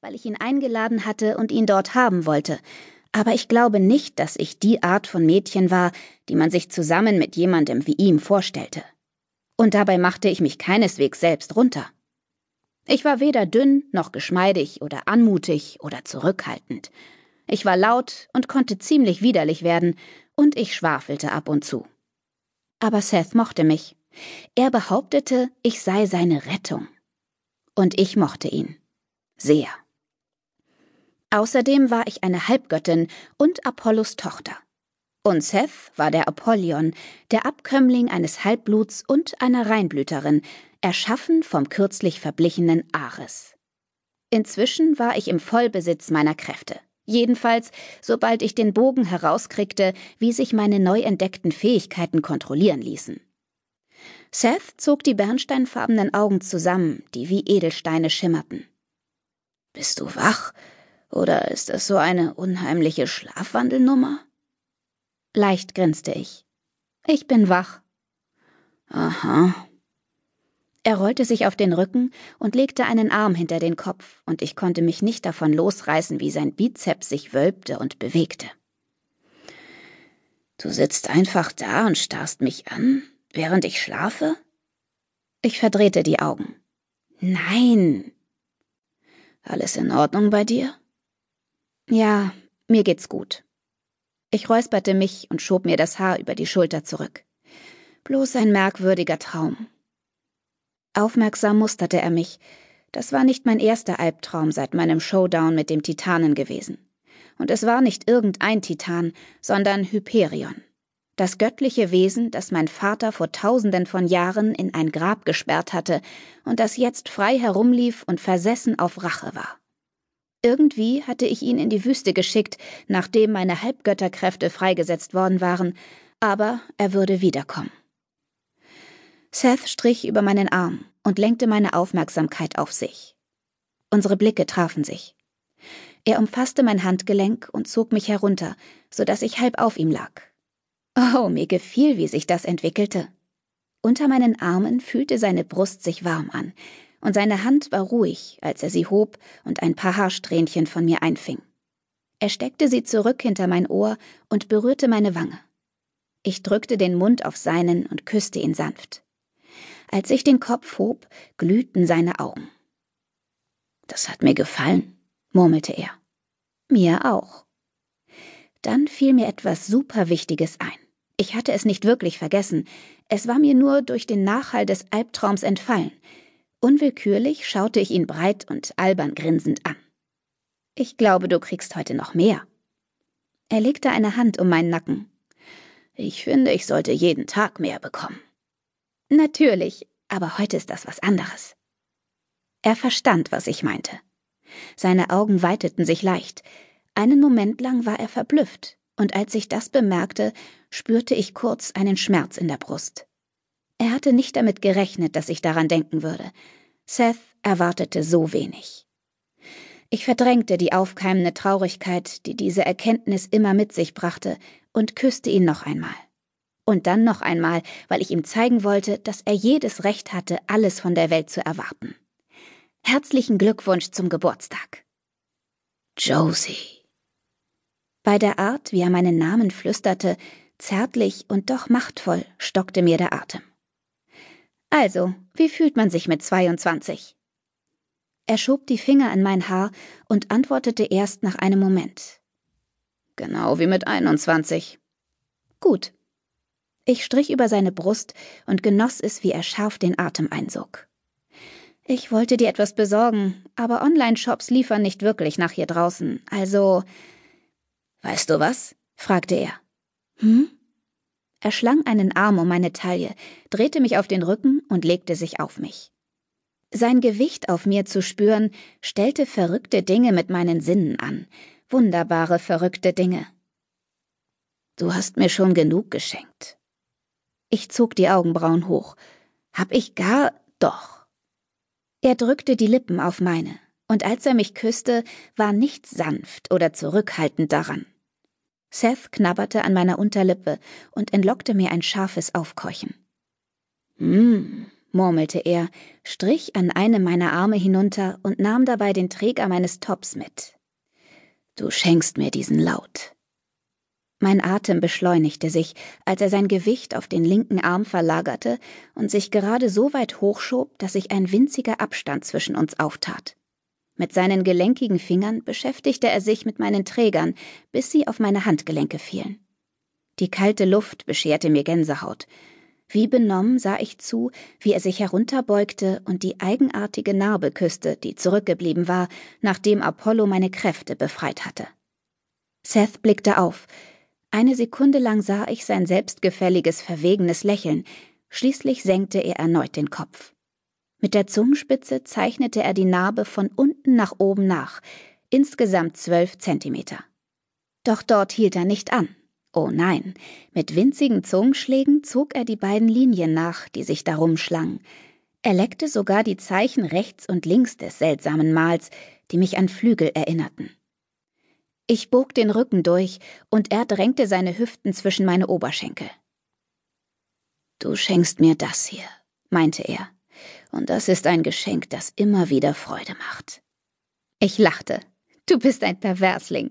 weil ich ihn eingeladen hatte und ihn dort haben wollte. Aber ich glaube nicht, dass ich die Art von Mädchen war, die man sich zusammen mit jemandem wie ihm vorstellte. Und dabei machte ich mich keineswegs selbst runter. Ich war weder dünn noch geschmeidig oder anmutig oder zurückhaltend. Ich war laut und konnte ziemlich widerlich werden, und ich schwafelte ab und zu. Aber Seth mochte mich. Er behauptete, ich sei seine Rettung. Und ich mochte ihn. Sehr. Außerdem war ich eine Halbgöttin und Apollos Tochter. Und Seth war der Apollyon, der Abkömmling eines Halbbluts und einer Reinblüterin, erschaffen vom kürzlich verblichenen Ares. Inzwischen war ich im Vollbesitz meiner Kräfte. Jedenfalls, sobald ich den Bogen herauskriegte, wie sich meine neu entdeckten Fähigkeiten kontrollieren ließen. Seth zog die bernsteinfarbenen Augen zusammen, die wie Edelsteine schimmerten. Bist du wach? Oder ist es so eine unheimliche Schlafwandelnummer? Leicht grinste ich. Ich bin wach. Aha. Er rollte sich auf den Rücken und legte einen Arm hinter den Kopf, und ich konnte mich nicht davon losreißen, wie sein Bizeps sich wölbte und bewegte. Du sitzt einfach da und starrst mich an, während ich schlafe? Ich verdrehte die Augen. Nein. Alles in Ordnung bei dir? Ja, mir geht's gut. Ich räusperte mich und schob mir das Haar über die Schulter zurück. Bloß ein merkwürdiger Traum. Aufmerksam musterte er mich. Das war nicht mein erster Albtraum seit meinem Showdown mit dem Titanen gewesen. Und es war nicht irgendein Titan, sondern Hyperion. Das göttliche Wesen, das mein Vater vor tausenden von Jahren in ein Grab gesperrt hatte und das jetzt frei herumlief und versessen auf Rache war. Irgendwie hatte ich ihn in die Wüste geschickt, nachdem meine Halbgötterkräfte freigesetzt worden waren, aber er würde wiederkommen. Seth strich über meinen Arm und lenkte meine Aufmerksamkeit auf sich. Unsere Blicke trafen sich. Er umfasste mein Handgelenk und zog mich herunter, so dass ich halb auf ihm lag. Oh, mir gefiel, wie sich das entwickelte. Unter meinen Armen fühlte seine Brust sich warm an, und seine Hand war ruhig, als er sie hob und ein paar Haarsträhnchen von mir einfing. Er steckte sie zurück hinter mein Ohr und berührte meine Wange. Ich drückte den Mund auf seinen und küsste ihn sanft. Als ich den Kopf hob, glühten seine Augen. Das hat mir gefallen, murmelte er. Mir auch. Dann fiel mir etwas Superwichtiges ein. Ich hatte es nicht wirklich vergessen, es war mir nur durch den Nachhall des Albtraums entfallen, Unwillkürlich schaute ich ihn breit und albern grinsend an. Ich glaube, du kriegst heute noch mehr. Er legte eine Hand um meinen Nacken. Ich finde, ich sollte jeden Tag mehr bekommen. Natürlich, aber heute ist das was anderes. Er verstand, was ich meinte. Seine Augen weiteten sich leicht. Einen Moment lang war er verblüfft, und als ich das bemerkte, spürte ich kurz einen Schmerz in der Brust. Er hatte nicht damit gerechnet, dass ich daran denken würde. Seth erwartete so wenig. Ich verdrängte die aufkeimende Traurigkeit, die diese Erkenntnis immer mit sich brachte, und küsste ihn noch einmal. Und dann noch einmal, weil ich ihm zeigen wollte, dass er jedes Recht hatte, alles von der Welt zu erwarten. Herzlichen Glückwunsch zum Geburtstag. Josie. Bei der Art, wie er meinen Namen flüsterte, zärtlich und doch machtvoll, stockte mir der Atem. Also, wie fühlt man sich mit 22? Er schob die Finger an mein Haar und antwortete erst nach einem Moment. Genau wie mit 21. Gut. Ich strich über seine Brust und genoss es, wie er scharf den Atem einsog. Ich wollte dir etwas besorgen, aber Online-Shops liefern nicht wirklich nach hier draußen, also. Weißt du was? fragte er. Hm? Er schlang einen Arm um meine Taille, drehte mich auf den Rücken und legte sich auf mich. Sein Gewicht auf mir zu spüren, stellte verrückte Dinge mit meinen Sinnen an, wunderbare verrückte Dinge. Du hast mir schon genug geschenkt. Ich zog die Augenbrauen hoch. Hab ich gar doch. Er drückte die Lippen auf meine, und als er mich küsste, war nichts sanft oder zurückhaltend daran. Seth knabberte an meiner Unterlippe und entlockte mir ein scharfes Aufkeuchen. Hm, murmelte er, strich an einem meiner Arme hinunter und nahm dabei den Träger meines Tops mit. Du schenkst mir diesen Laut. Mein Atem beschleunigte sich, als er sein Gewicht auf den linken Arm verlagerte und sich gerade so weit hochschob, dass sich ein winziger Abstand zwischen uns auftat. Mit seinen gelenkigen Fingern beschäftigte er sich mit meinen Trägern, bis sie auf meine Handgelenke fielen. Die kalte Luft bescherte mir Gänsehaut. Wie benommen sah ich zu, wie er sich herunterbeugte und die eigenartige Narbe küsste, die zurückgeblieben war, nachdem Apollo meine Kräfte befreit hatte. Seth blickte auf, eine Sekunde lang sah ich sein selbstgefälliges, verwegenes Lächeln, schließlich senkte er erneut den Kopf. Mit der Zungenspitze zeichnete er die Narbe von unten nach oben nach, insgesamt zwölf Zentimeter. Doch dort hielt er nicht an. Oh nein, mit winzigen Zungenschlägen zog er die beiden Linien nach, die sich darum schlangen. Er leckte sogar die Zeichen rechts und links des seltsamen Mals, die mich an Flügel erinnerten. Ich bog den Rücken durch, und er drängte seine Hüften zwischen meine Oberschenkel. Du schenkst mir das hier, meinte er, und das ist ein Geschenk, das immer wieder Freude macht. Ich lachte. Du bist ein Perversling.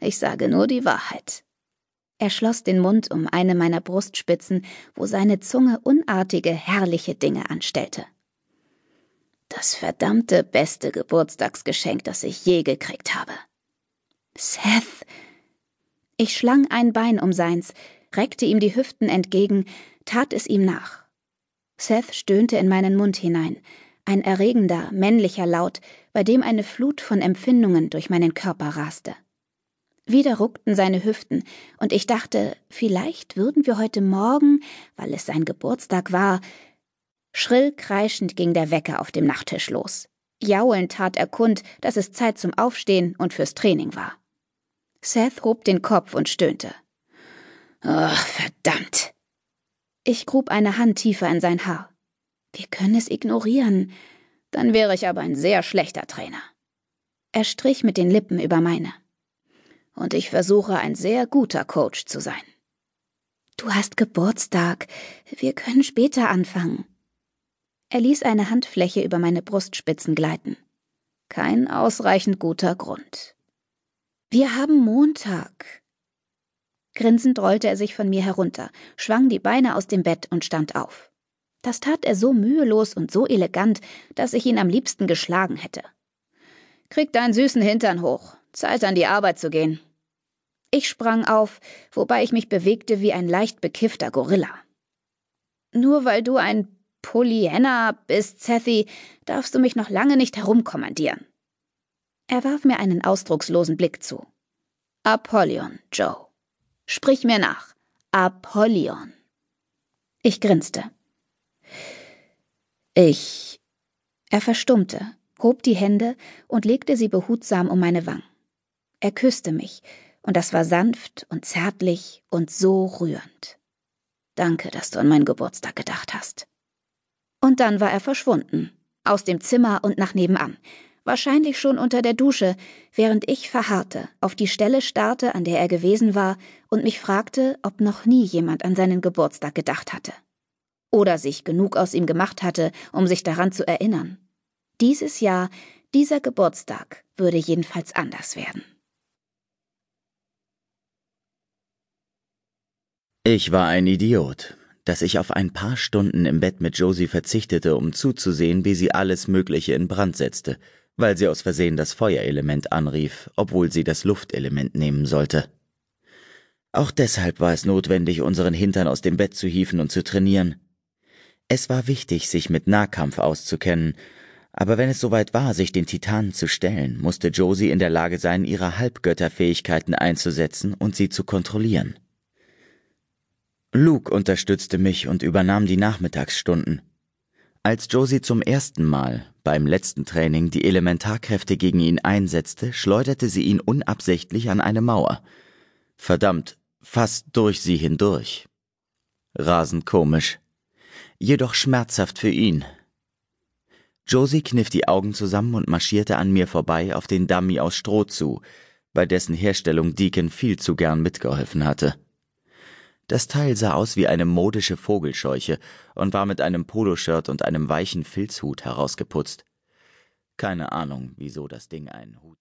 Ich sage nur die Wahrheit. Er schloss den Mund um eine meiner Brustspitzen, wo seine Zunge unartige, herrliche Dinge anstellte. Das verdammte beste Geburtstagsgeschenk, das ich je gekriegt habe. Seth. Ich schlang ein Bein um seins, reckte ihm die Hüften entgegen, tat es ihm nach. Seth stöhnte in meinen Mund hinein, ein erregender, männlicher Laut, bei dem eine Flut von Empfindungen durch meinen Körper raste. Wieder ruckten seine Hüften, und ich dachte, vielleicht würden wir heute Morgen, weil es sein Geburtstag war. Schrill kreischend ging der Wecker auf dem Nachttisch los. Jaulend tat er kund, dass es Zeit zum Aufstehen und fürs Training war. Seth hob den Kopf und stöhnte. Ach, verdammt. Ich grub eine Hand tiefer in sein Haar. Wir können es ignorieren. Dann wäre ich aber ein sehr schlechter Trainer. Er strich mit den Lippen über meine. Und ich versuche, ein sehr guter Coach zu sein. Du hast Geburtstag. Wir können später anfangen. Er ließ eine Handfläche über meine Brustspitzen gleiten. Kein ausreichend guter Grund. Wir haben Montag. Grinsend rollte er sich von mir herunter, schwang die Beine aus dem Bett und stand auf. Das tat er so mühelos und so elegant, dass ich ihn am liebsten geschlagen hätte. Krieg deinen süßen Hintern hoch. Zeit an die Arbeit zu gehen. Ich sprang auf, wobei ich mich bewegte wie ein leicht bekiffter Gorilla. Nur weil du ein Pollyanna bist, Sethy, darfst du mich noch lange nicht herumkommandieren. Er warf mir einen ausdruckslosen Blick zu. Apollyon, Joe. Sprich mir nach. Apollyon. Ich grinste. Ich. Er verstummte, hob die Hände und legte sie behutsam um meine Wangen. Er küsste mich, und das war sanft und zärtlich und so rührend. Danke, dass du an meinen Geburtstag gedacht hast. Und dann war er verschwunden, aus dem Zimmer und nach nebenan, wahrscheinlich schon unter der Dusche, während ich verharrte, auf die Stelle starrte, an der er gewesen war, und mich fragte, ob noch nie jemand an seinen Geburtstag gedacht hatte. Oder sich genug aus ihm gemacht hatte, um sich daran zu erinnern. Dieses Jahr, dieser Geburtstag würde jedenfalls anders werden. Ich war ein Idiot, dass ich auf ein paar Stunden im Bett mit Josie verzichtete, um zuzusehen, wie sie alles Mögliche in Brand setzte, weil sie aus Versehen das Feuerelement anrief, obwohl sie das Luftelement nehmen sollte. Auch deshalb war es notwendig, unseren Hintern aus dem Bett zu hieven und zu trainieren. Es war wichtig, sich mit Nahkampf auszukennen, aber wenn es soweit war, sich den Titanen zu stellen, musste Josie in der Lage sein, ihre Halbgötterfähigkeiten einzusetzen und sie zu kontrollieren. Luke unterstützte mich und übernahm die Nachmittagsstunden. Als Josie zum ersten Mal beim letzten Training die Elementarkräfte gegen ihn einsetzte, schleuderte sie ihn unabsichtlich an eine Mauer. Verdammt, fast durch sie hindurch. Rasend komisch. Jedoch schmerzhaft für ihn. Josie kniff die Augen zusammen und marschierte an mir vorbei auf den Dummy aus Stroh zu, bei dessen Herstellung Deacon viel zu gern mitgeholfen hatte. Das Teil sah aus wie eine modische Vogelscheuche und war mit einem Poloshirt und einem weichen Filzhut herausgeputzt. Keine Ahnung, wieso das Ding einen Hut